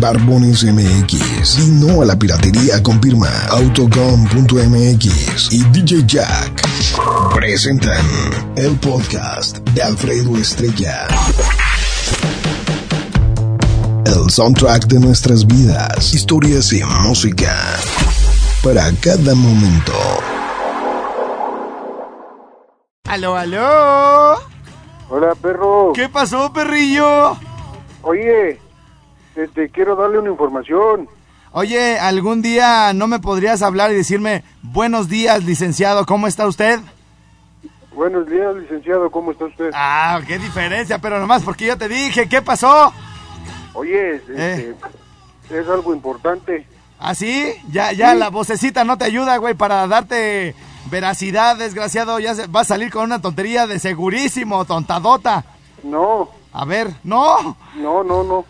Barbones MX. Y no a la piratería con firma autocom.mx y DJ Jack. Presentan el podcast de Alfredo Estrella. El soundtrack de nuestras vidas, historias y música. Para cada momento. Aló, aló. Hola, perro. ¿Qué pasó, perrillo? Oye, este, quiero darle una información. Oye, ¿algún día no me podrías hablar y decirme buenos días, licenciado? ¿Cómo está usted? Buenos días, licenciado, ¿cómo está usted? Ah, qué diferencia, pero nomás porque yo te dije, ¿qué pasó? Oye, este, es algo importante. ¿Ah, sí? Ya, ya, la vocecita no te ayuda, güey, para darte veracidad, desgraciado. Ya se, va a salir con una tontería de segurísimo, tontadota. No, A ver, no. no, no, no.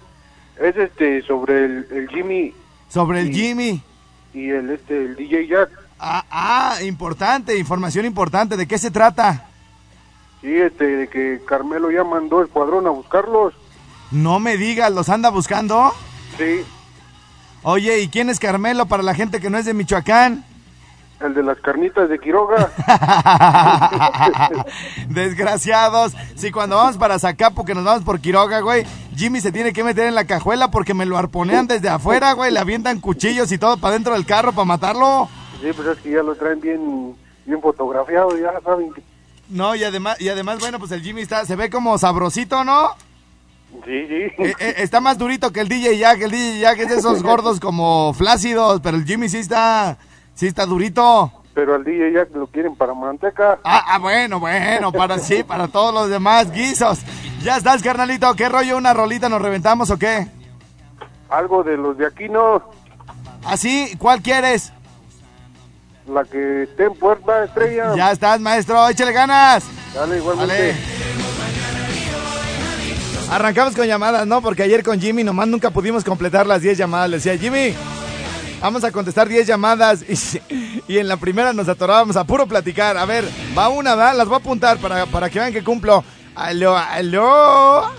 Es este, sobre el, el Jimmy Sobre el. Jimmy. y el, este, el DJ Jack. Ah, ah, importante, información importante. ¿De qué se trata? Sí, este, de que Carmelo ya mandó el cuadrón a buscarlos. No me digas, ¿los anda buscando? Sí, Oye, ¿y quién es Carmelo para la gente que no es de Michoacán? El de las carnitas de Quiroga. Desgraciados. Si cuando vamos para Zacapu, que nos vamos por Quiroga, güey, Jimmy se tiene que meter en la cajuela porque me lo arponean desde afuera, güey. Le avientan cuchillos y todo para dentro del carro para matarlo. Sí, pues es que ya lo traen bien, bien fotografiado, ya saben que... No, y además, y además, bueno, pues el Jimmy está, se ve como sabrosito, ¿no? Sí, sí. Eh, eh, está más durito que el DJ Jack. El DJ Jack es de esos gordos como flácidos, pero el Jimmy sí está, sí está durito. Pero al DJ Jack lo quieren para manteca. Ah, ah, bueno, bueno, para sí, para todos los demás guisos. Ya estás, carnalito. ¿Qué rollo? ¿Una rolita nos reventamos o qué? Algo de los de aquí no. ¿Así? ¿Cuál quieres? La que esté en puerta, estrella. Ya estás, maestro. Échale ganas. Dale, igualmente. Vale. Arrancamos con llamadas, ¿no? Porque ayer con Jimmy nomás nunca pudimos completar las 10 llamadas. Le decía, Jimmy, vamos a contestar 10 llamadas. Y, y en la primera nos atorábamos a puro platicar. A ver, va una, ¿va? Las voy a apuntar para, para que vean que cumplo. Aló, aló.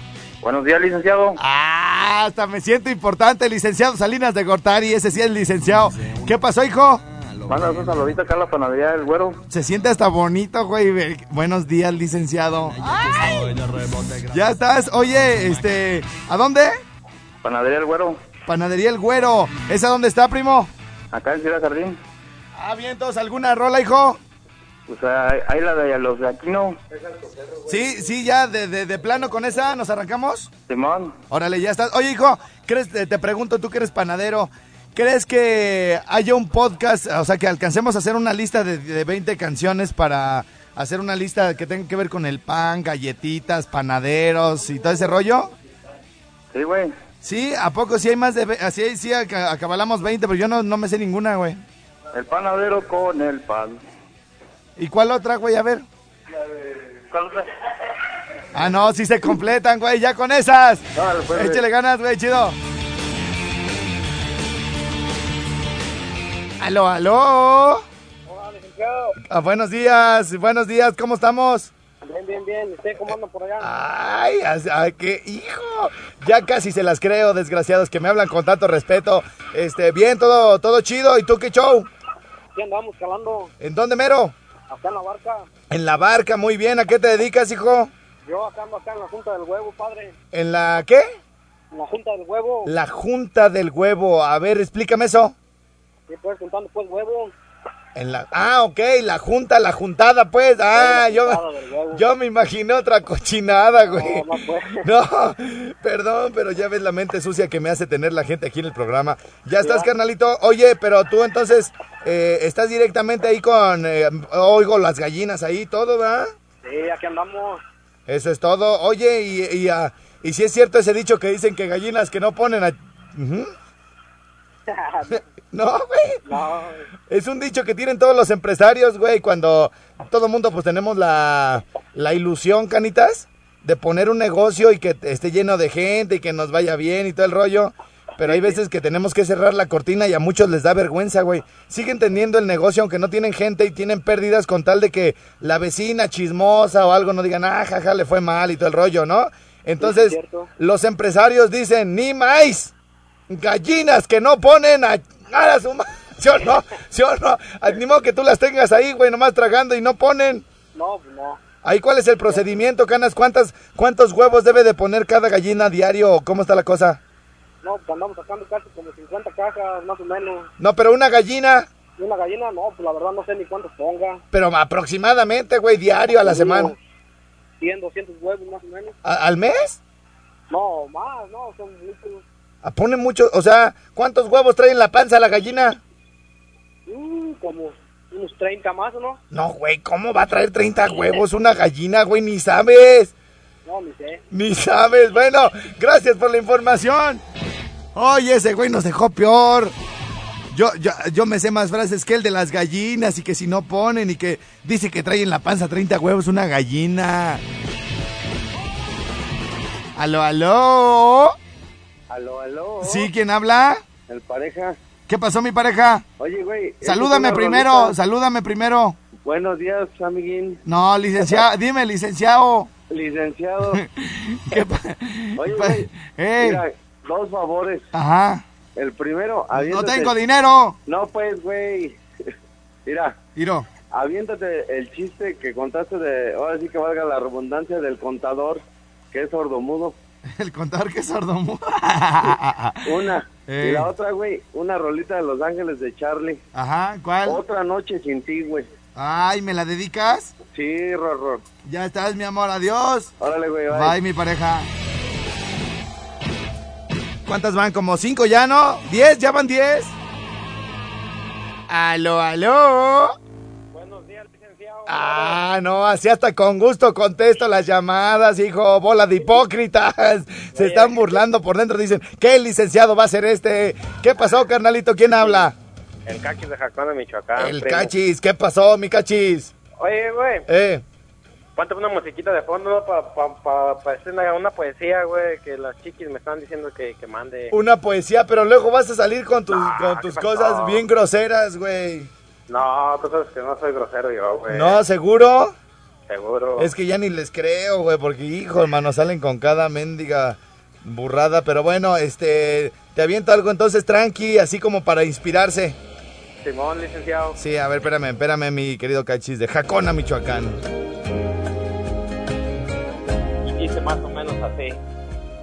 Buenos días, licenciado. Ah, hasta me siento importante, licenciado Salinas de Gortari. Ese sí es licenciado. ¿Qué pasó, hijo? Manda un saludito acá a la panadería del güero. Se siente hasta bonito, güey. Buenos días, licenciado. Ya estás. Oye, este, ¿a dónde? Panadería del güero. Panadería El Güero. ¿Esa dónde está, primo? Acá en Ciudad Jardín. Ah, bien, entonces, ¿alguna rola, hijo? Hay- hay la de los de Aquino. Sí, sí, ya, de, de, de plano con esa, ¿nos arrancamos? Simón. Órale, ya estás. Oye, hijo, ¿crees, te, te pregunto, tú que eres panadero, ¿crees que haya un podcast, o sea, que alcancemos a hacer una lista de, de 20 canciones para hacer una lista que tenga que ver con el pan, galletitas, panaderos y todo ese rollo? Sí, güey. Sí, ¿a poco sí hay más de... Así sí, aca- acabalamos 20, pero yo no, no me sé ninguna, güey. El panadero con el pan. ¿Y cuál otra, güey? A ver. ¿Cuál otra? Ah, no, sí se completan, güey, ya con esas. Dale, pues, Échale ganas, güey, chido. Aló, aló. Hola, licenciado. Ah, buenos días, buenos días, ¿cómo estamos? Bien, bien, bien. ¿Usted cómo anda por allá? Ay, ay, qué hijo. Ya casi se las creo, desgraciados, que me hablan con tanto respeto. Este, bien, todo, todo chido. ¿Y tú qué show? Aquí andamos calando ¿En dónde, mero? acá en la barca. En la barca, muy bien. ¿A qué te dedicas, hijo? Yo acá ando acá en la Junta del Huevo, padre. ¿En la qué? En la Junta del Huevo. La Junta del Huevo. A ver, explícame eso. Sí, pues, juntando pues huevo. En la, ah, ok, la junta, la juntada, pues. Ah, yo, yo me imaginé otra cochinada, güey. No, perdón, pero ya ves la mente sucia que me hace tener la gente aquí en el programa. Ya estás, carnalito. Oye, pero tú entonces eh, estás directamente ahí con, eh, oigo las gallinas ahí, todo, ¿verdad? Sí, aquí andamos. Eso es todo. Oye, y, y, ah, y si es cierto ese dicho que dicen que gallinas que no ponen a... No, güey. no, Es un dicho que tienen todos los empresarios, güey, cuando todo mundo pues tenemos la, la ilusión, canitas, de poner un negocio y que esté lleno de gente y que nos vaya bien y todo el rollo. Pero hay veces que tenemos que cerrar la cortina y a muchos les da vergüenza, güey. Siguen teniendo el negocio aunque no tienen gente y tienen pérdidas con tal de que la vecina chismosa o algo no digan, ah, jaja, le fue mal y todo el rollo, ¿no? Entonces, los empresarios dicen, ni más. Gallinas que no ponen a, a su ¿Sí o no? ¿Sí o no? Ni modo que tú las tengas ahí, güey, nomás tragando y no ponen. No, pues no. Ahí, ¿cuál es el procedimiento, Canas? ¿Cuántas, ¿Cuántos huevos debe de poner cada gallina diario? o ¿Cómo está la cosa? No, pues andamos sacando casi como 50 cajas, más o menos. No, pero una gallina, una gallina, no, pues la verdad no sé ni cuántos ponga. pero aproximadamente, güey, diario a la semana. Unos 100, 200 huevos más o menos. ¿A- ¿Al mes? No, más, no, son muchos. Pone mucho, o sea, ¿cuántos huevos trae en la panza la gallina? Mm, como unos 30 más, ¿o no? No, güey, ¿cómo va a traer 30 huevos una gallina, güey? Ni sabes. No, ni sé. Ni sabes. Bueno, gracias por la información. Oye, ese güey nos dejó peor. Yo, yo, yo me sé más frases que el de las gallinas y que si no ponen y que dice que trae en la panza 30 huevos una gallina. Aló, aló. Aló, aló. ¿Sí? ¿Quién habla? El pareja. ¿Qué pasó, mi pareja? Oye, güey. Salúdame ¿esta es una primero, rolita? salúdame primero. Buenos días, amiguín. No, licenciado, dime, licenciado. Licenciado. ¿Qué Oye, güey. Ey, Mira, dos favores. ajá. El primero, No aviéntate. tengo dinero. No, pues, güey. Mira, Iro. aviéntate el chiste que contaste de. Ahora sí que valga la redundancia del contador, que es sordomudo. El contador que es sordomudo. Una. Eh. Y la otra, güey, una rolita de Los Ángeles de Charlie. Ajá, ¿cuál? Otra noche sin ti, güey. Ay, ¿me la dedicas? Sí, Rorro. Ya estás, mi amor, adiós. Órale, güey, bye. Bye, mi pareja. ¿Cuántas van? ¿Como cinco ya, no? ¿Diez? ¿Ya van diez? Aló, aló. Ah, no, así hasta con gusto contesto las llamadas, hijo, bola de hipócritas. Se están burlando por dentro, dicen, ¿qué licenciado va a ser este? ¿Qué pasó, carnalito? ¿Quién habla? El cachis de Jacón de Michoacán. El primo. cachis, ¿qué pasó, mi cachis? Oye, güey, Eh, ponte una musiquita de fondo, ¿no? Para pa, pa, pa hacer una, una poesía, güey, que las chiquis me están diciendo que, que mande. una poesía, pero luego vas a salir con tus, No, con tus cosas bien groseras, güey. No, tú sabes que no soy grosero yo, güey. ¿No, seguro? Seguro. Es que ya ni les creo, güey, porque, hijo, hermano, salen con cada mendiga burrada. Pero bueno, este, te aviento algo entonces tranqui, así como para inspirarse. Simón, licenciado. Sí, a ver, espérame, espérame, mi querido cachis, de Jacona, Michoacán. Y dice más o menos así.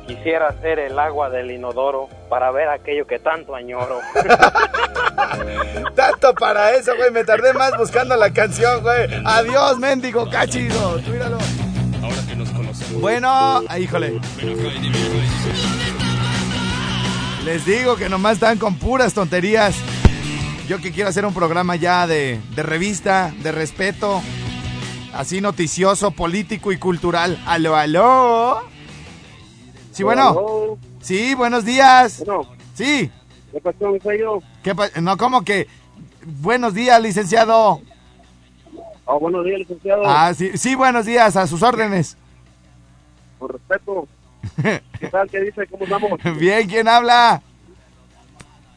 Quisiera ser el agua del inodoro para ver aquello que tanto añoro. Tanto para eso, güey, me tardé más buscando la canción, güey. Adiós, mendigo cachido, míralo. Bueno, ah, híjole. Les digo que nomás están con puras tonterías. Yo que quiero hacer un programa ya de, de revista, de respeto, así noticioso, político y cultural. Aló, aló. Sí, bueno. Sí, buenos días. Bueno, Sí. ¿qué pasó, mi sello? ¿Qué pa- no, ¿cómo que? Buenos días, licenciado. Ah, buenos días, licenciado. Ah, sí, sí, buenos días, a sus órdenes. Con respeto. ¿Qué tal? ¿Qué dice? ¿Cómo estamos? Bien, ¿quién habla?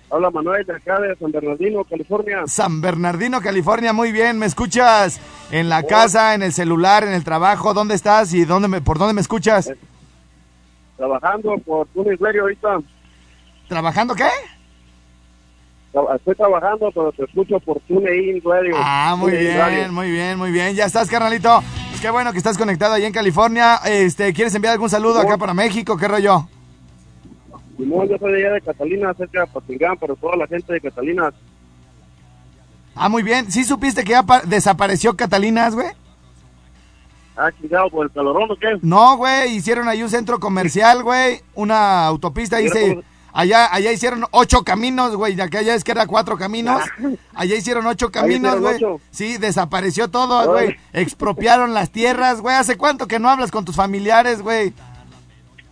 Habla Manuel de acá de San Bernardino, California. San Bernardino, California, muy bien, ¿me escuchas? En la casa, en el celular, en el trabajo, ¿dónde estás y dónde me, por dónde me escuchas? Trabajando por Tunis Radio ahorita. ¿Trabajando qué? Estoy trabajando, pero te escucho por TuneIn Radio. Ah, muy TuneIn bien, Radio. muy bien, muy bien. Ya estás, carnalito. Pues qué bueno que estás conectado ahí en California. Este, ¿quieres enviar algún saludo acá para México? ¿Qué rollo? Simón, yo soy de allá de Catalina, cerca de Patingán, pero toda la gente de Catalina. Ah, muy bien. ¿Sí supiste que ya pa- desapareció Catalinas, güey? Ah, chingado, por el calorón o qué? No, güey, hicieron ahí un centro comercial, güey, una autopista, ahí Mira se- cómo- allá, allá hicieron ocho caminos, güey, ya que allá es que era cuatro caminos, allá hicieron ocho caminos, güey, sí, desapareció todo, güey, expropiaron las tierras, güey, ¿hace cuánto que no hablas con tus familiares, güey?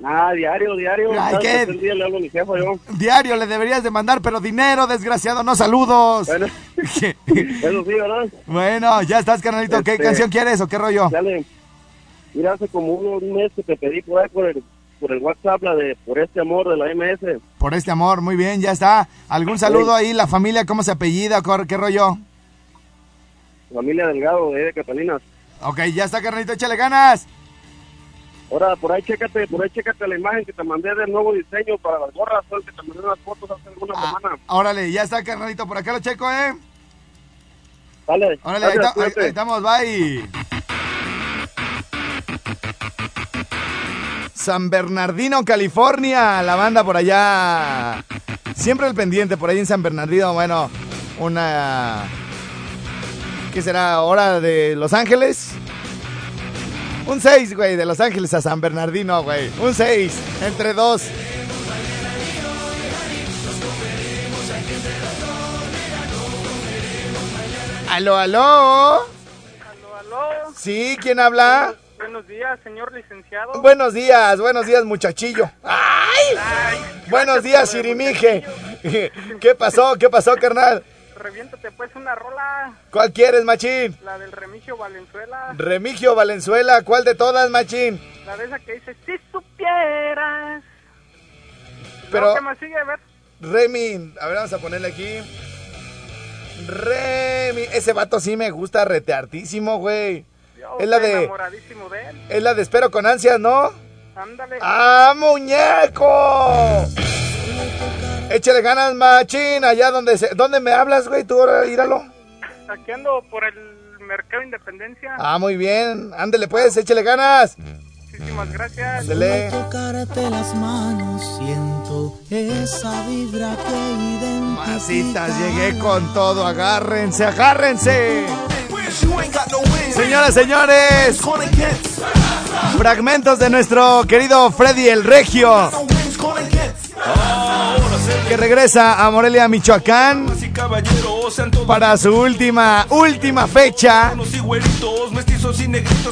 Ah, diario, diario. Ay, ¿qué? tercer día le hablo a mi jefa yo. Diario le deberías de mandar, pero dinero, desgraciado, no saludos. Bueno, eso sí, ¿verdad? bueno, ya estás, carnalito, ¿qué Este- canción quieres o qué rollo? Dale. Mira, hace como unos meses que te pedí por ahí por el, por el WhatsApp la de Por este amor de la MS. Por este amor, muy bien, ya está. ¿Algún saludo ahí, la familia, cómo se apellida, qué rollo? Familia Delgado de ahí de Catalina. Ok, ya está, carnalito, échale ganas. Ahora, por ahí chécate, por ahí chécate la imagen que te mandé del nuevo diseño para las gorras, el que te mandé unas fotos hace alguna Ah, semana. órale, ya está, carnalito. Por acá lo checo, ¿eh? Dale, Órale, ahí estamos, bye. San Bernardino, California, la banda por allá. Siempre el pendiente, por ahí en San Bernardino, bueno, una... ¿Qué será? ¿Hora de Los Ángeles? Un 6, güey, de Los Ángeles a San Bernardino, güey. Un 6, entre dos. Aló, aló. Aló, aló. Sí, ¿quién habla? Buenos días, señor licenciado. Buenos días, buenos días, muchachillo. ¡Ay! Buenos días, Shirimije. ¿Qué pasó? ¿Qué pasó, carnal? Reviéntate pues una rola, ¿Cuál quieres, machín? la del Remigio Valenzuela, Remigio Valenzuela, ¿cuál de todas, machín? la de esa que dice, si supieras. Pero-. ¿Qué más sigue? A ver. Remy, a ver, vamos a ponerle aquí. Remy, ese vato sí me gusta reteartísimo, güey. Es la de- enamoradísimo de él. Es la de espero con ansias, ¿no? Ándale. ¡Ah, muñeco! Échale ganas, machín, allá donde se... ¿Dónde me hablas, güey? Tú, ahora, íralo. Aquí ando por el Mercado Independencia. Ah, muy bien. Ándele pues, échale ganas. Muchísimas gracias. Ándele. tocarte las manos siento esa vibra que Masitas, llegué con todo. Agárrense, agárrense. Señoras, señores. Fragmentos de nuestro querido Freddy el Regio. Que regresa a Morelia, Michoacán. Para su última, última fecha.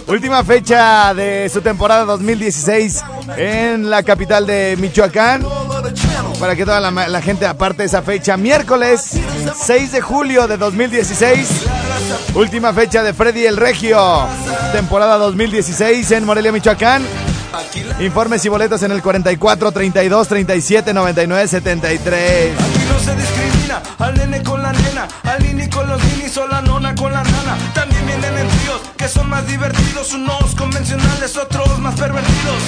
Última fecha de su temporada 2016 en la capital de Michoacán. Para que toda la, gente aparte esa fecha. Miércoles 6 de julio de 2016. Última fecha de Freddy el Regio. Temporada 2016 en Morelia, Michoacán. Informes y boletos en el 44 32 37 99 73. Aquí no se discrimina al nene con la nena, al nini con los ninis o la nona con la nana. También vienen en tríos que son más divertidos, unos convencionales, otros más pervertidos.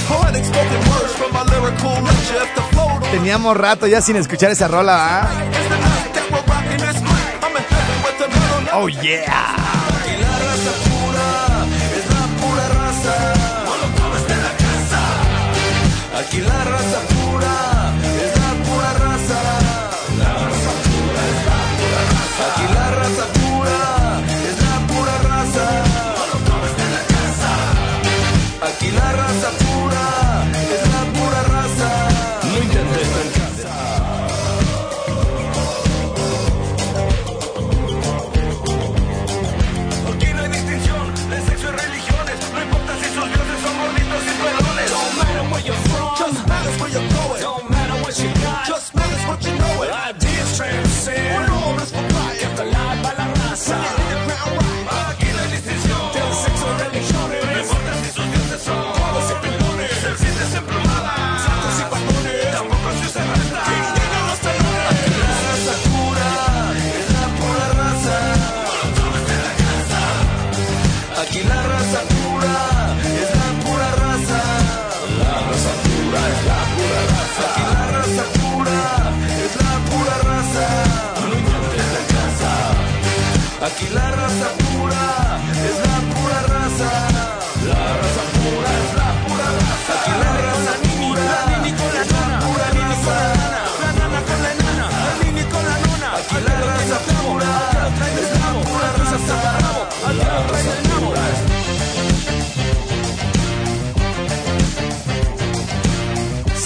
Teníamos rato ya sin escuchar esa rola, ¿ah? Oh yeah. Aquí la raza pura es la pura raza. Aquí la raza pura es la pura raza. Aquí la raza pura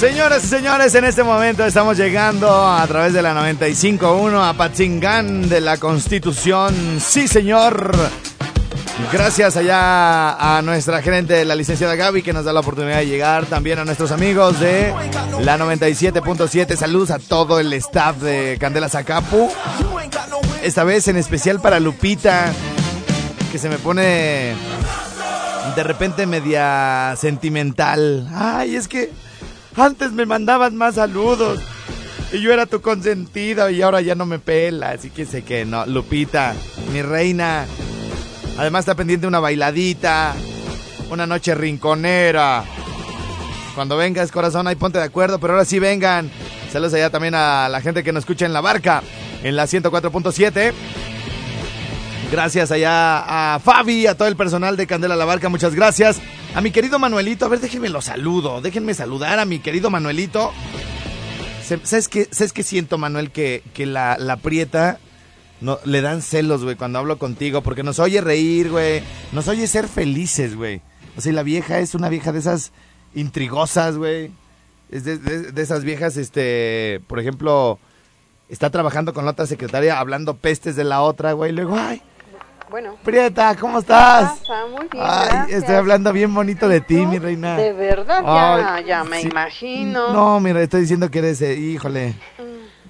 Señoras y señores, en este momento estamos llegando a través de la 95.1 a Patzingán de la Constitución. Sí, señor. Gracias allá a nuestra gerente, la licenciada Gaby, que nos da la oportunidad de llegar. También a nuestros amigos de la 97.7. Saludos a todo el staff de Candela Zacapu. Esta vez en especial para Lupita, que se me pone de repente media sentimental. Ay, es que antes me mandaban más saludos. Y yo era tu consentida y ahora ya no me pela. Así que sé que no. Lupita, mi reina. Además está pendiente una bailadita. Una noche rinconera. Cuando vengas, corazón, ahí ponte de acuerdo, pero ahora sí vengan. Saludos allá también a la gente que nos escucha en la barca, en la 104.7. Gracias allá a Fabi, a todo el personal de Candela La Barca, muchas gracias. A mi querido Manuelito, a ver, déjenme lo saludo, déjenme saludar a mi querido Manuelito. ¿Sabes qué, ¿Sabes qué siento, Manuel? Que, que la, la prieta no, le dan celos, güey, cuando hablo contigo, porque nos oye reír, güey, nos oye ser felices, güey. O sea, la vieja es una vieja de esas intrigosas, güey. Es de, de- de esas viejas, este, por ejemplo, está trabajando con la otra secretaria hablando pestes de la otra, güey. y Luego, ay, Bueno. Prieta, ¿cómo estás? Pasa, muy bien, Ay, gracias. estoy hablando bien bonito de ti, mi reina. De verdad, ya, Ay, ya me sí. imagino. No, mira, estoy diciendo que eres, eh, híjole,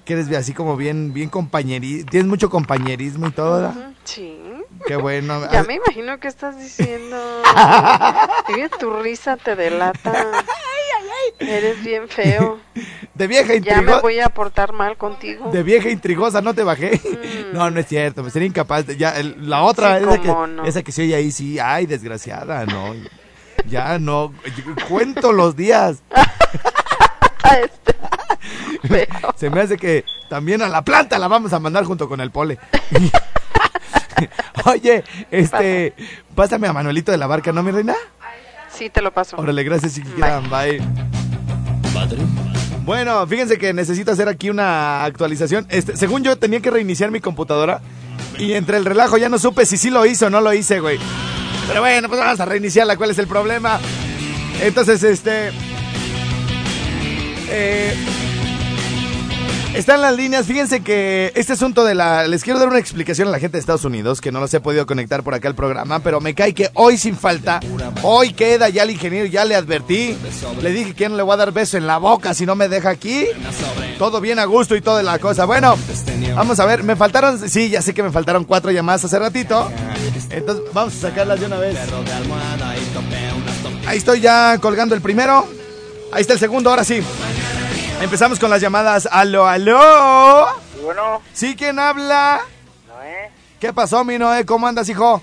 que eres así como bien, bien compañerismo, tienes mucho compañerismo y todo, ¿verdad? Sí. Qué bueno. Ya me imagino que estás diciendo. Oye, tu risa te delata. Eres bien feo. De vieja Ya me intrigosa. voy a portar mal contigo. De vieja intrigosa, no te bajé. No, no es cierto, me sería incapaz. de- ya, el- la otra, Sí, esa, que, no. esa que se oye ahí, sí, ay, desgraciada, no. Ya no, cuento los días. Este, Se me hace que también a la planta la vamos a mandar junto con el pole. Oye, este, pásame a Manuelito de la barca, ¿no, mi reina? Sí, te lo paso. Órale, gracias, chiquita. Bye. Bueno, fíjense que necesito hacer aquí una actualización. Este, según yo tenía que reiniciar mi computadora y entre el relajo ya no supe si sí lo hizo o no lo hice, güey. Pero bueno, pues vamos a reiniciarla. ¿Cuál es el problema? Entonces, este, eh, están las líneas. Fíjense que este asunto de la. Les quiero dar una explicación a la gente de Estados Unidos, que no los he podido conectar por acá al programa, pero me cae que hoy sin falta, hoy queda ya el ingeniero, ya le advertí. Le dije que no le voy a dar beso en la boca si no me deja aquí. Todo bien a gusto y toda la cosa. Bueno, vamos a ver, me faltaron. Sí, ya sé que me faltaron cuatro llamadas hace ratito. Entonces, vamos a sacarlas de una vez. Ahí estoy ya colgando el primero. Ahí está el segundo, ahora sí. Empezamos con las llamadas. Aló, aló. Bueno, ¿Sí quién habla? Noé, ¿Qué pasó, mi Noé? ¿Cómo andas, hijo?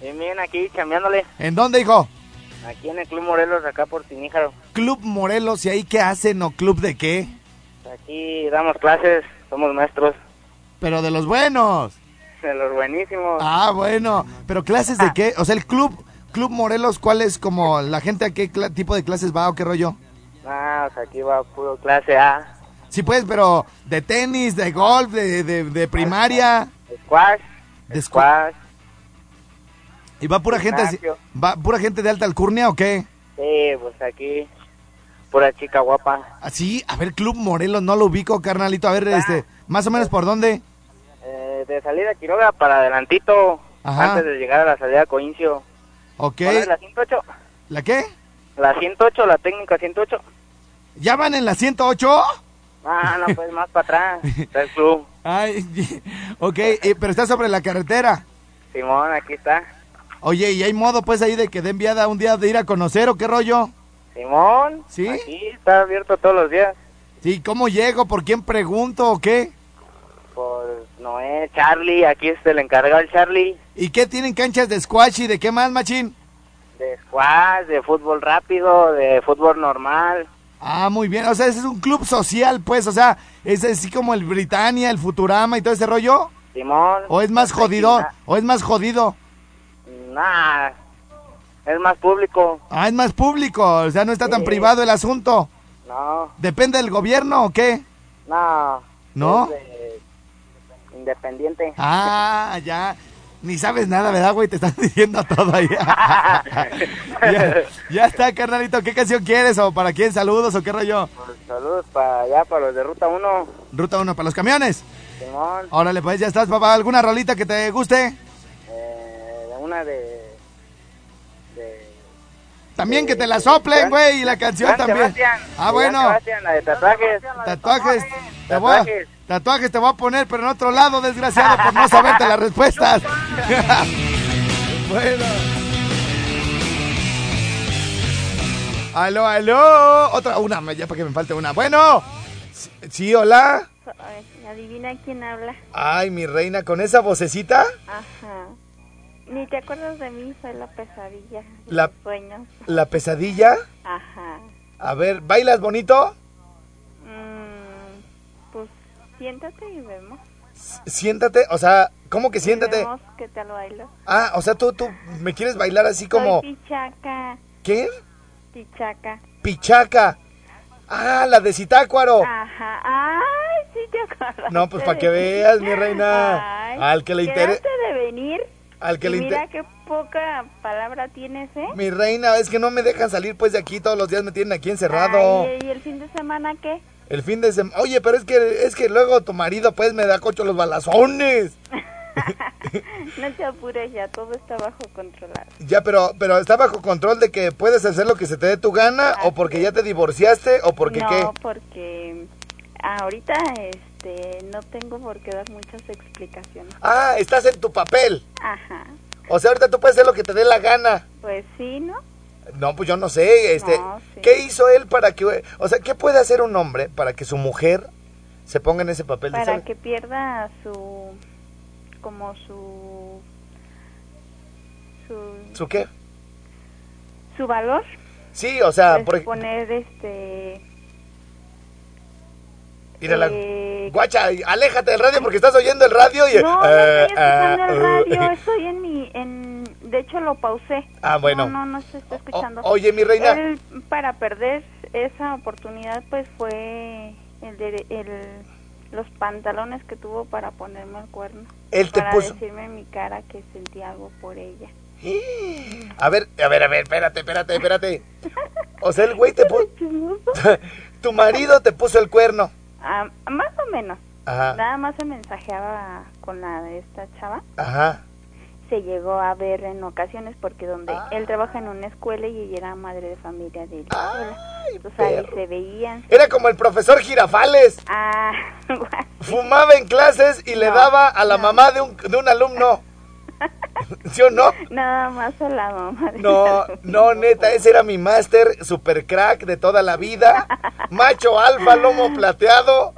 bien, bien, aquí chambeándole, ¿En dónde, hijo? aquí en el Club Morelos, acá por Tiníjaro. Club Morelos, ¿y ahí qué hacen o club de qué? Aquí damos clases, somos maestros Pero de los buenos. de los buenísimos. Ah, bueno. ¿Pero clases de qué? O sea, el club, Club Morelos, ¿cuál es como la gente a qué tipo de clases va o qué rollo? Ah, o sea, aquí va puro clase A, Sí, pues, pero de tenis, de golf, de, de, de primaria. squash, De squ- squash, ¿Y va pura gente así- va pura gente de alta alcurnia o qué? sí, pues aquí, pura chica guapa. Así, a ver, Club Morelos, no lo ubico, carnalito. A ver, este, más o menos por dónde. Eh, de salida a Quiroga para adelantito, Ajá. antes de llegar a la salida Coincio. Ok. ¿Cuál es la 108? ¿La qué? La 108, la técnica 108. ¿Ya van en la 108? Ah, no, pues más para atrás, está el club. Ay, ok, pero está sobre la carretera. Simón, aquí está. Oye, ¿y hay modo pues ahí de que dé enviada un día de ir a conocer o qué rollo? Simón, ¿Sí? aquí está abierto todos los días. Sí, ¿cómo llego? ¿Por quién pregunto o qué? Por Noé, Charlie, aquí está el encargado el Charlie, ¿Y qué tienen canchas de squash y de qué más, machín? De squash, de fútbol rápido, de fútbol normal. Ah, muy bien, o sea, ese es un club social, pues, o sea, es así como el Britannia, el Futurama y todo ese rollo. Simón. ¿O es más jodido? ¿O es más jodido? Nah, es más público. Ah, es más público, o sea, no está tan privado el asunto. No, ¿Depende del gobierno o qué? no. ¿No? de- independiente. Ah, ya. Ni sabes nada, ¿verdad, güey? Te están diciendo todo ahí. ya, ya está, carnalito. ¿Qué canción quieres? ¿O para quién? ¿Saludos o qué rollo? Pues, saludos para allá, para los de Ruta 1. Ruta 1 para los camiones. Simón, Órale, pues ya estás, papá. ¿Alguna rolita que te guste? eh, una de... de También que te la soplen, güey, y la canción también. Sebastián, Ah, bueno. Sebastián, la de tatuajes. Tatuajes. Te voy a, Tatuajes. te voy a poner, pero en otro lado, desgraciado, por no saberte las respuestas. bueno. Aló, aló. Otra, una, ya para que me falte una. Bueno. Sí, hola. Ay, Adivina quién habla. Ay, mi reina, con esa vocecita. Ajá. Ni te acuerdas de mí, soy la pesadilla. La- los sueños. La pesadilla. Ajá. A ver, ¿bailas bonito? Siéntate y vemos. Siéntate, o sea, ¿cómo que siéntate? Vemos qué tal bailo. Ah, o sea, tú, tú me quieres bailar así como... Soy pichaca, ¿Qué? pichaca. Pichaca. Ah, la de Citácuaro. Ajá. Ay, sí te acuerdas. No, pues para que veas, mi reina. Ay, Al que le interesa... de venir. Al que y le mira qué poca palabra tienes, ¿eh? Mi reina, es que no me dejan salir pues de aquí todos los días, me tienen aquí encerrado. Ay, ¿Y el fin de semana qué? El fin de semana... Oye, pero es que, es que luego tu marido pues me da cocho los balazones. No te apures ya, todo está bajo controlado. Ya, pero, pero está bajo control de que puedes hacer lo que se te dé tu gana, o porque ya te divorciaste, o porque no, qué. porque ahorita este no tengo por qué dar muchas explicaciones. Ah, estás en tu papel. Aja. O sea, ahorita tú puedes hacer lo que te dé la gana. Pues sí, ¿no? No, pues yo no sé, este, No. ¿Qué hizo él para que, o sea, qué puede hacer un hombre para que su mujer se ponga en ese papel de Para que pierda su como su su, ¿Su qué? su valor. Sí, o sea, por poner este mira la eh, guacha, aléjate del radio porque estás oyendo el radio y No, no eh, estoy escuchando el eh, radio, estoy en mi en de hecho lo pausé. Ah, bueno. No, no, no se está escuchando. O- oye, mi reina. Él, para perder esa oportunidad pues fue el de el los pantalones que tuvo para ponerme el cuerno. Él te para puso- decirme en mi cara que sentía algo por ella. A ver, a ver, a ver, espérate, espérate, espérate. O sea, el güey te puso tu marido te puso el cuerno. Ah, más o menos. Ajá. Nada más se mensajeaba con la de esta chava. Ajá. Se llegó a ver en ocasiones porque donde él trabaja en una escuela y ella era madre de familia de escuela. Entonces ahí se veían. Era como el profesor Girafales. Ah, Fumaba en clases y le daba a la mamá de un, de un alumno. ¿Sí o no? nada más a la mamá. de No, no, neta, ese era mi máster, super crack de toda la vida. Macho alfa, lomo plateado.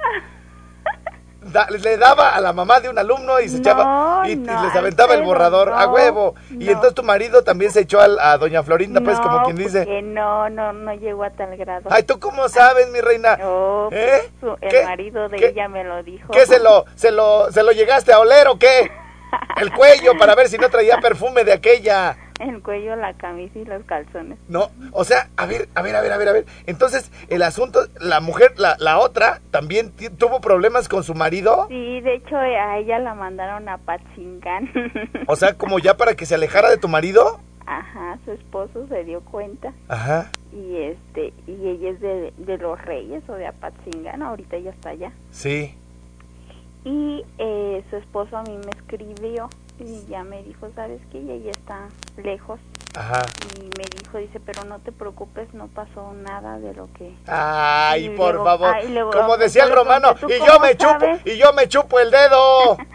Da- le daba a la mamá de un alumno y se No, echaba y, y no, les aventaba el borrador a no, huevo. Y no. entonces tu marido también se echó al- a doña Florinda, pues como No, quien dice. no, no, no llegó a tal grado. Ay, ¿tú cómo sabes, mi reina? Oh, ¿Eh? su- el ¿Qué? marido de ¿Qué? ella me lo dijo. ¿Qué se lo, se lo, se lo llegaste a oler o qué? El cuello para ver si no traía perfume de aquella. El cuello, la camisa y los calzones. No, o sea, a ver, a ver, a ver, a ver, a ver. Entonces, el asunto, la mujer, la, la otra, también tuvo problemas con su marido. Sí, de hecho eh, a ella la mandaron a Patzingán. O sea, como ya para que se alejara de tu marido. Ajá, su esposo se dio cuenta Ajá, y este y ella es de, de los Reyes o de Apatzingán, ahorita ya está allá. sí. Y eh, su esposo a mí me escribió y ya me dijo, ¿sabes qué? Y ella está lejos. Ajá. Y me dijo, dice, pero no te preocupes, no pasó nada de lo que... Ay, Y por luego- favor. ay, luego- como decía el romano, pregunté, ¿tú y yo me chupo, y yo me chupo el dedo.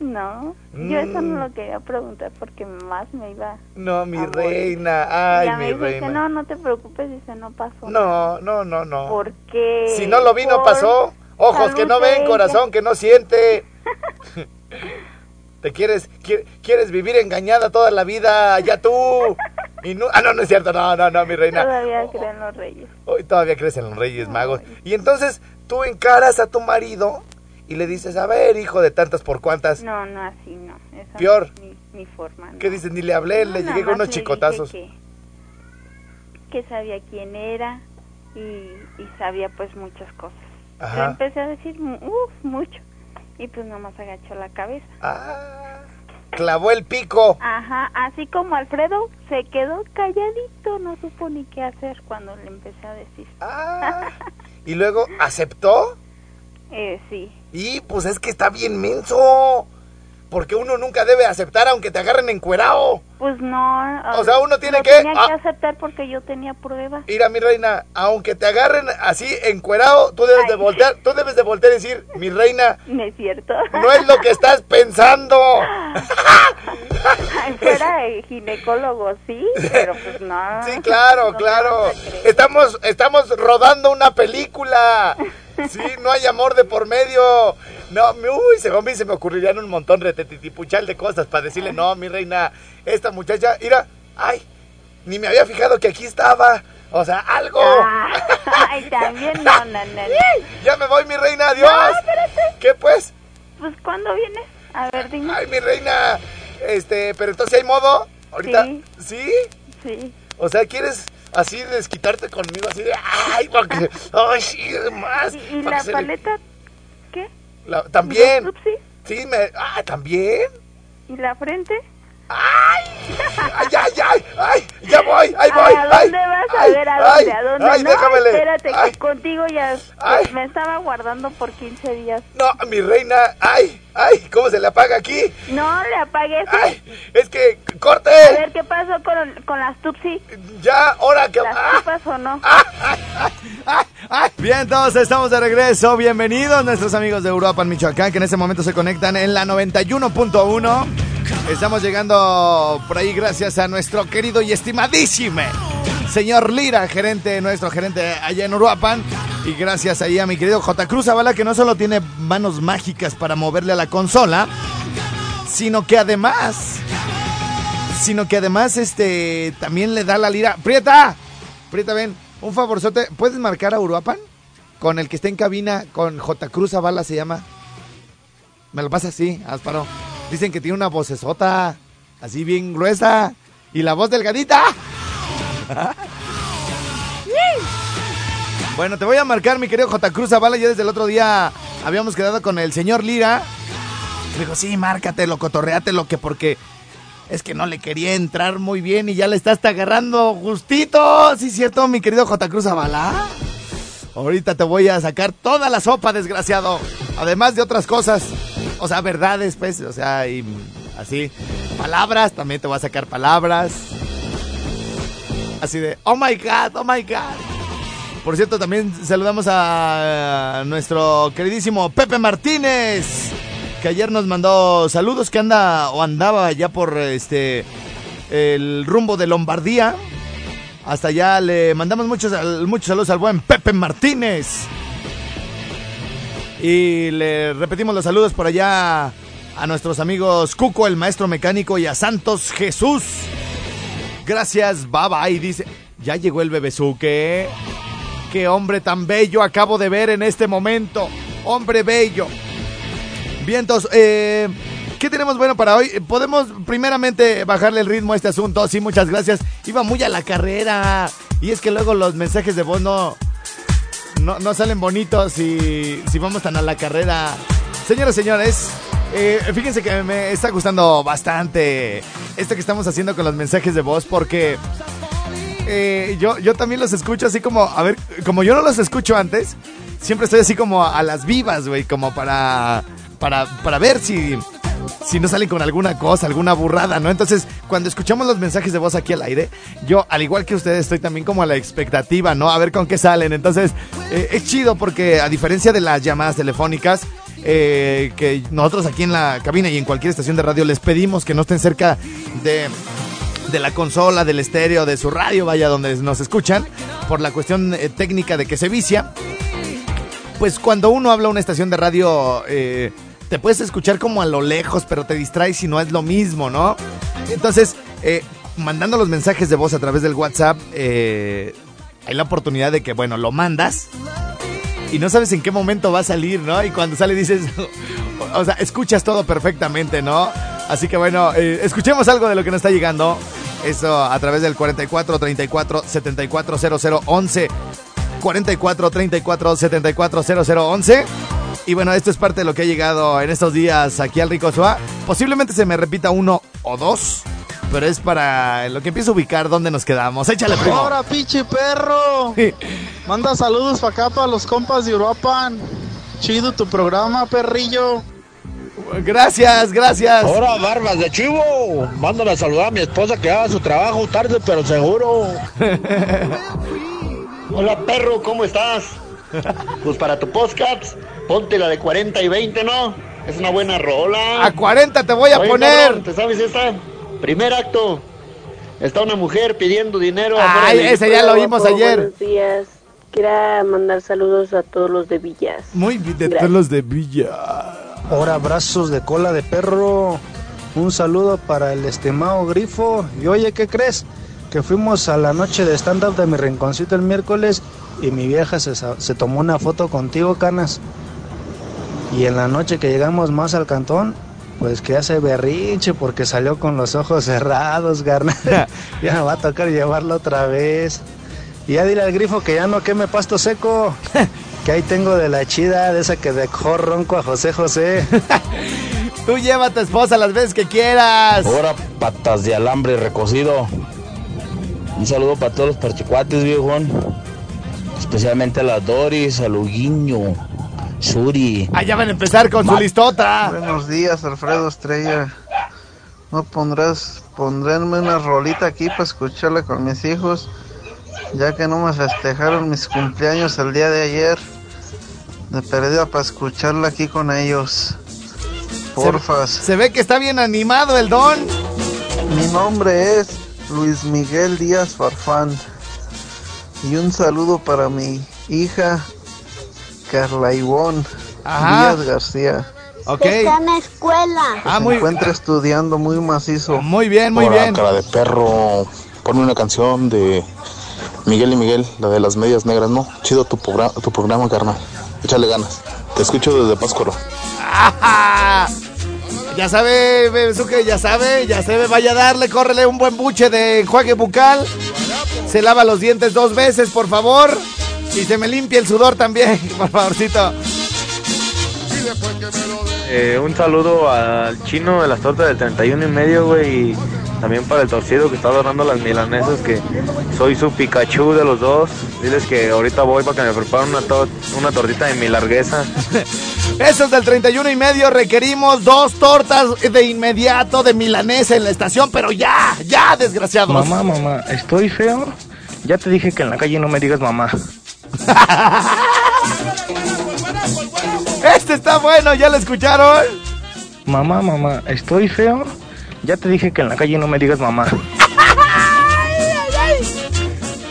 No, yo eso Mm. no lo quería preguntar porque más me iba... No, mi a reina, ay, ya mi me dijo, dice, reina. no, no te preocupes, dice, no pasó. No, no, no, no. Porque... Si no lo vi, no por pasó. Ojos que no ven, ella. corazón que no siente. Te quieres, qui- quieres vivir engañada toda la vida, ya tú. Y no, ah, no, no es cierto, no, no, no, mi reina. Todavía creen los reyes. Hoy todavía crees en los Reyes Magos. Y entonces tú encaras a tu marido y le dices, a ver, hijo de tantas por cuantas. No, no, así no. Esa no Peor. es mi, mi forma. no. ¿Qué dices? Ni le hablé, No, le llegué con unos chicotazos. Que, que sabía quién era y, y sabía pues muchas cosas. Le empecé a decir, mu- uf, mucho. Y pues nomás agachó la cabeza. Ah, clavó el pico. Ajá, así como Alfredo se quedó calladito, no supo ni qué hacer cuando le empecé a decir. Ah. Y luego aceptó. eh, sí. Y pues es que está bien menso. Porque uno nunca debe aceptar aunque te agarren encuerao. Pues no. O sea, uno tiene que- Tenía que aceptar porque yo tenía pruebas. Mira, mi reina, aunque te agarren así encuerado, tú debes de voltear, tú debes de voltear y decir, mi reina, No es cierto. no es lo que estás pensando. Fuera ginecólogo, sí, pero pues no. Sí, claro, claro. Estamos, estamos rodando una película. Sí, no hay amor de por medio. No, me- uy, se, a mí se me ocurrirían un montón de tetitipuchal de cosas para decirle, no, mi reina, esta muchacha, mira, ay, ni me había fijado que aquí estaba. O sea, algo. Ah, Ay, también no, no, no. no. Ya me voy, mi reina, adiós. No, espérate. ¿Qué pues? Pues, ¿cuándo vienes? A ver, dime. Ay, mi reina. Este, pero entonces hay modo. Ahorita. Sí. ¿Sí? Sí. O sea, ¿quieres así desquitarte conmigo? Así de. ¡Ay, para que. ¡Ay, sí, más! ¿Y, y la se le- paleta qué? la- También. ¿Y los? Sí, me. ¡Ah, también! ¿Y la frente? ¡Ay, ay, ay! ¡Ay! ¡Ya voy! ¡Ahí voy! ¿A ay, dónde vas? A ver, ¿a ay, dónde? ¿A dónde? ¡Ay, no, déjamele! espérate, Ay, que contigo ya Ay. me estaba guardando por 15 días. no, mi reina. ¡Ay! ¡Ay! ¿Cómo se le apaga aquí? No, le apagué ese. ¡Ay! Es que. ¡Corte! A ver, ¿qué pasó con, con las Tupsi? Ya, ahora que. ¿Las ¡Ah! chupas o no? Bien, todos estamos de regreso. Bienvenidos nuestros amigos de Europa, en Michoacán, que en este momento se conectan en la 91.1. Estamos llegando por ahí gracias a nuestro querido y estimadísimo señor Lira, gerente, nuestro gerente allá en Uruapan. Y gracias ahí a mi querido J. Cruz Zavala, que no solo tiene manos mágicas para moverle a la consola, sino que además, sino que además este también le da la lira. ¡Prieta! Prieta, ven, un favorzote. ¿Puedes marcar a Uruapan? Con el que está en cabina, con J. Cruz Zavala se llama. Me lo pasa así, Asparo. Dicen que tiene una vocesota, así bien gruesa. Y la voz delgadita. Bueno, te voy a marcar, mi querido J. Cruz Zavala. Ya desde el otro día habíamos quedado con el señor Lira. Me dijo, sí, márcatelo, cotorreátelo, que porque es que no le quería entrar muy bien y ya le está hasta agarrando justito. Sí, cierto, mi querido J. Cruz Zavala. Ahorita te voy a sacar toda la sopa, desgraciado. Además de otras cosas. O sea, verdades, pues. O sea, y así. Palabras, también te voy a sacar palabras. Así de, oh my god, oh my god. Por cierto, también saludamos a nuestro queridísimo Pepe Martínez, que ayer nos mandó saludos, que anda o andaba ya por este el rumbo de Lombardía. Hasta allá le mandamos muchos, muchos saludos al buen Pepe Martínez. Y le repetimos los saludos por allá a nuestros amigos Cuco, el maestro mecánico, y a Santos Jesús. Gracias, baba. Y dice, ya llegó el bebezuque. Qué hombre tan bello acabo de ver en este momento. Hombre bello. Vientos, eh, ¿qué tenemos bueno para hoy? Podemos primeramente bajarle el ritmo a este asunto. Sí, muchas gracias. Iba muy a la carrera. Y es que luego los mensajes de voz no, no, salen bonitos si, si vamos tan a la carrera. Señoras, señores, eh, fíjense que me está gustando bastante esto que estamos haciendo con los mensajes de voz porque eh, yo, yo también los escucho así como, a ver, como yo no los escucho antes, siempre estoy así como a las vivas, güey, como para, para, para ver si, si no salen con alguna cosa, alguna burrada, ¿no? Entonces, cuando escuchamos los mensajes de voz aquí al aire, yo, al igual que ustedes, estoy también como a la expectativa, ¿no? A ver con qué salen. Entonces, eh, es chido porque a diferencia de las llamadas telefónicas, eh, que nosotros aquí en la cabina y en cualquier estación de radio les pedimos que no estén cerca de, de la consola, del estéreo, de su radio, vaya donde nos escuchan, por la cuestión eh, técnica de que se vicia. Pues cuando uno habla a una estación de radio, eh, te puedes escuchar como a lo lejos, pero te distraes y no es lo mismo, ¿no? Entonces, eh, mandando los mensajes de voz a través del WhatsApp, eh, hay la oportunidad de que, bueno, lo mandas y no sabes en qué momento va a salir, ¿no? Y cuando sale dices, o sea, escuchas todo perfectamente, ¿no? Así que bueno, eh, escuchemos algo de lo que nos está llegando. Eso a través del 44 34 74 00 11. 44 34 74 00 11. Y bueno, esto es parte de lo que ha llegado en estos días aquí al Rico Suá. Posiblemente se me repita uno o dos, pero es para lo que empiezo a ubicar dónde nos quedamos. Échale, primo. Ahora, pinche perro. Manda saludos para acá, para los compas de Uruapan. Chido tu programa, perrillo. Gracias, gracias. Ahora, barbas de chivo. Mándale a saludar a mi esposa que haga su trabajo tarde, pero seguro. Hola perro, ¿cómo estás? Pues para tu podcast, ponte la de 40 y 20, ¿no? Es una buena rola. A 40 te voy a Oye, poner. cabrón, ¿Te sabes esta? Primer acto. Está una mujer pidiendo dinero. Ay, ese ya lo vimos Guapo, ayer. Buenos días. Quiero mandar saludos a todos los de Villas. Muy bien, de Gracias. todos los de Villa. Ahora, abrazos de cola de perro. Un saludo para el estimado Grifo. Y oye, ¿qué crees? que fuimos a la noche de stand-up de mi rinconcito el miércoles y mi vieja se, se tomó una foto contigo, Canas. Y en la noche que llegamos más al cantón, pues que hace berrinche porque salió con los ojos cerrados, carnal. ya me va a tocar llevarlo otra vez. Y ya dile al grifo que ya no queme pasto seco. que ahí tengo de la chida, de esa que dejó ronco a José José. Tú lleva a tu esposa las veces que quieras. Ahora patas de alambre recocido. Un saludo para todos los parchicuates, viejón. Especialmente a la Doris, a Luguiño, Suri. Allá van a empezar con su listota. Buenos días, Alfredo Estrella. ¿No pondrás, pondránme una rolita aquí para escucharla con mis hijos? Ya que no me festejaron mis cumpleaños el día de ayer. De perdida para escucharla aquí con ellos. Porfas. Se ve que está bien animado el don. Mi nombre es Luis Miguel Díaz Farfán. Y un saludo para mi hija Carla Ivón Ajá. Díaz García. Ok. Está en la escuela. Que Ah, se muy- encuentra estudiando muy macizo. Muy bien, muy Hola, bien. cara de perro. Ponme una canción de Miguel y Miguel, la de las medias negras, ¿no? Chido tu, progra- tu programa, carnal. Échale ganas. Te escucho desde Páscoro. ¡Ajá! Ya sabe, Besuke, ya sabe, ya sabe, vaya a darle, córrele un buen buche de enjuague bucal. Se lava los dientes dos veces, por favor. Y se me limpia el sudor también, por favorcito. Eh, un saludo al chino de las tortas del 31 y medio, güey. Y también para el torcido que está adorando las milanesas, que soy su Pikachu de los dos. Diles que ahorita voy para que me preparen una, tor- una tortita de mi largueza. Esos del 31 y medio requerimos dos tortas de inmediato de milanesa en la estación, pero ya, ya, desgraciados. Mamá, mamá, ¿estoy feo? Ya te dije que en la calle no me digas mamá. Este está bueno, ¿ya lo escucharon? Mamá, mamá, ¿estoy feo? Ya te dije que en la calle no me digas mamá.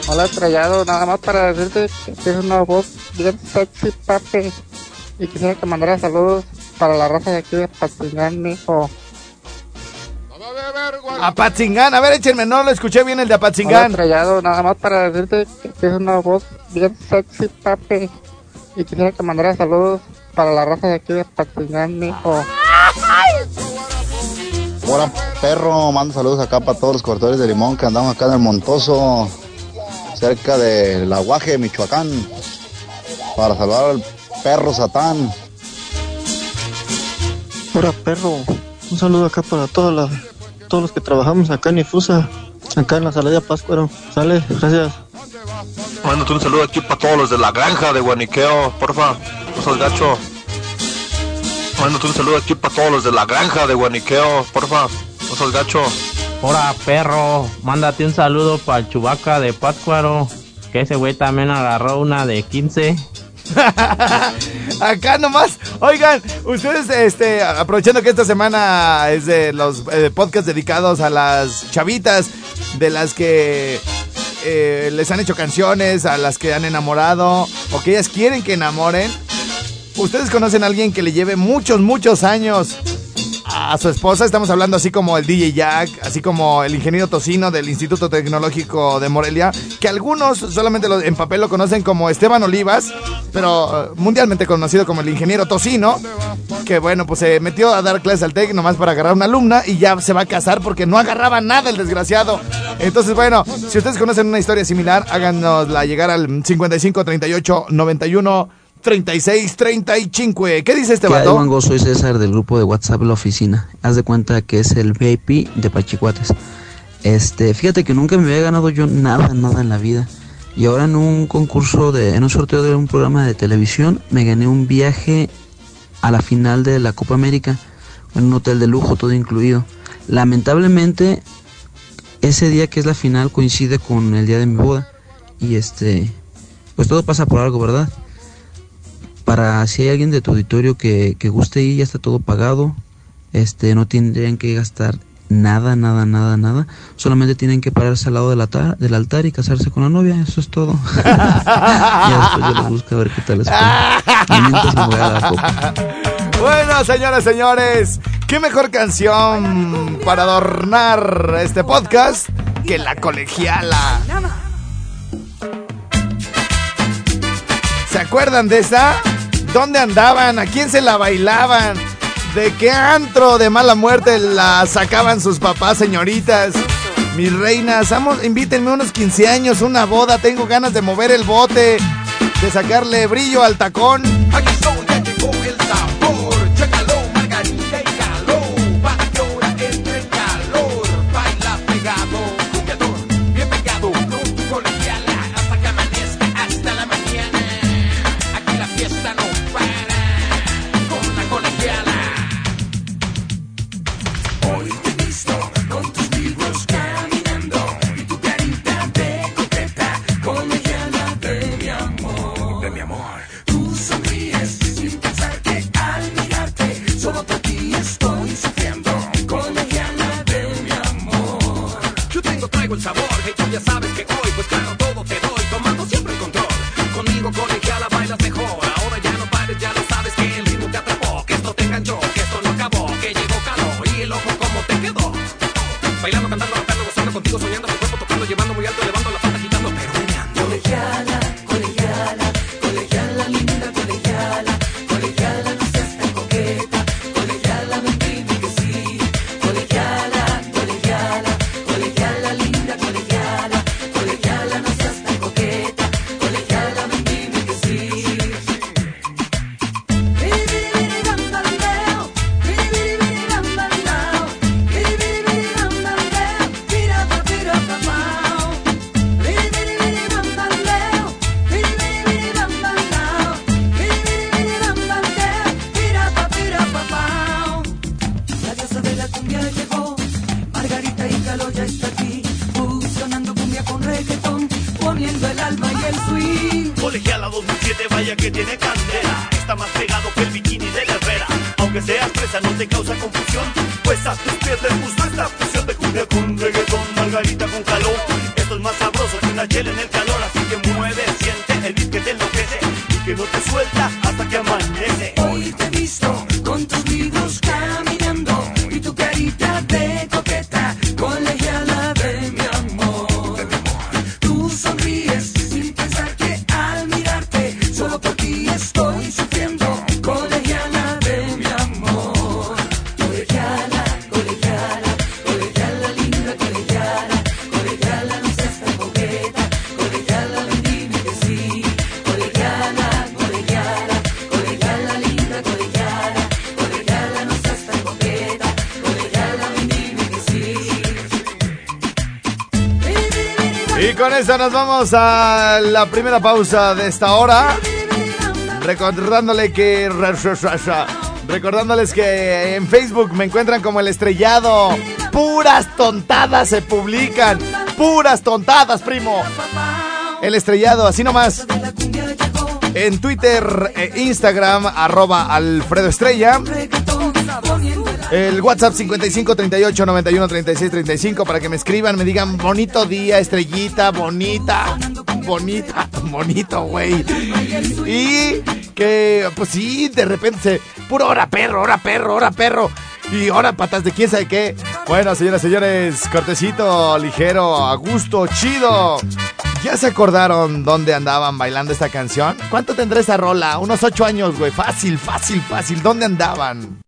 Hola estrellado, nada más para decirte que tienes una voz bien sexy, papi. Y quisiera que mandaras saludos para la raza de aquí de Patzingán, mijo. Apatzingán, a ver, échenme, no lo escuché bien el de Hola Apatzingán. estrellado, nada más para decirte que tienes una voz bien sexy, papi. Y quisiera que mandaras saludos para la raza de aquí de Patzingán, mijo. Hola, perro. Mando saludos acá para todos los cortadores de limón que andamos acá en el Montoso, cerca del Aguaje, Michoacán, para salvar al perro Satán. Hola perro, un saludo acá para todos, la- todos los que trabajamos acá en Ifusa, acá en la Salada Páscuaro. Sale, gracias. Mándate un saludo aquí para todos los de la granja de Guaniqueo, porfa. No seas gacho. Mándate un saludo aquí para todos los de la granja de Guaniqueo, porfa. No seas gacho. Hola perro, mándate un saludo para el chubaca de Pátzcuaro, que ese güey también agarró una de 15. Acá nomás, oigan, ustedes, este, aprovechando que esta semana es de los eh, podcasts dedicados a las chavitas, de las que eh, les han hecho canciones, a las que han enamorado, o que ellas quieren que enamoren. ¿Ustedes conocen a alguien que le lleve muchos, muchos años a su esposa? Estamos hablando así como el DJ Jack, así como el ingeniero Tocino del Instituto Tecnológico de Morelia, que algunos solamente en papel lo conocen como Esteban Olivas, pero eh, mundialmente conocido como el ingeniero Tocino, que bueno, pues se metió a dar clases al TEC nomás para agarrar una alumna y ya se va a casar porque no agarraba nada el desgraciado. Entonces, bueno, si ustedes conocen una historia similar, háganosla llegar al 55 38 91 36 35. ¿Qué dice este ¿Qué hay, vato? Wango? Soy César del grupo de WhatsApp La Oficina. Haz de cuenta que es el VIP de Pachicuates. Este, fíjate que nunca me había ganado yo nada, nada en la vida. Y ahora en un concurso de, en un sorteo de un programa de televisión, me gané un viaje a la final de la Copa América. En un hotel de lujo, todo incluido. Lamentablemente, ese día que es la final coincide con el día de mi boda. Y este, pues todo pasa por algo, ¿verdad? Para si hay alguien de tu auditorio que, que guste ir, ya está todo pagado. Este, no tendrían que gastar nada, nada, nada, nada. Solamente tienen que pararse al lado del altar, del altar y casarse con la novia, eso es todo. ya después yo les busco a ver qué tal les fue. Bueno, señoras, señores, qué mejor canción para adornar este podcast que la colegiala. ¿Se acuerdan de esa? ¿Dónde andaban? ¿A quién se la bailaban? ¿De qué antro de mala muerte la sacaban sus papás, señoritas? Mis reinas, vamos, invítenme unos 15 años, una boda, tengo ganas de mover el bote, de sacarle brillo al tacón. El alma y el swing. Colegiala 2007, vaya que tiene candela. Está más pegado que el bikini de la herrera. Aunque seas presa, no te causa confusión. Pues a tus pies les gustó esta fusión de cumbia con reggaetón, margarita con calor. Esto es más sabroso que una chela en el calor. Así que mueve, siente el beat que te enloquece. Y que no te suelta hasta que amanece. Eso nos vamos a la primera pausa de esta hora. Recordándole que. Recordándoles que en Facebook me encuentran como el estrellado. Puras tontadas se publican. Puras tontadas, primo. El estrellado, así nomás. En Twitter e Instagram, arroba Alfredo Estrella. El WhatsApp 55 38 91 36 35 para que me escriban, me digan bonito día, estrellita, bonita, bonita, bonito, güey. Y que, pues sí, de repente se. Puro hora perro, hora perro, hora perro. Y hora patas de quién sabe qué. Bueno, señoras señores, cortecito, ligero, a gusto, chido. ¿Ya se acordaron dónde andaban bailando esta canción? ¿Cuánto tendrá esa rola? Unos ocho años, güey. Fácil, fácil, fácil. ¿Dónde andaban?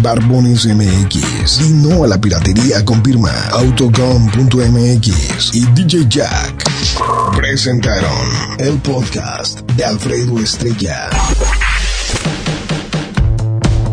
Barbones MX. Y no a la piratería con firma Autocom.mx y DJ Jack. Presentaron el podcast de Alfredo Estrella.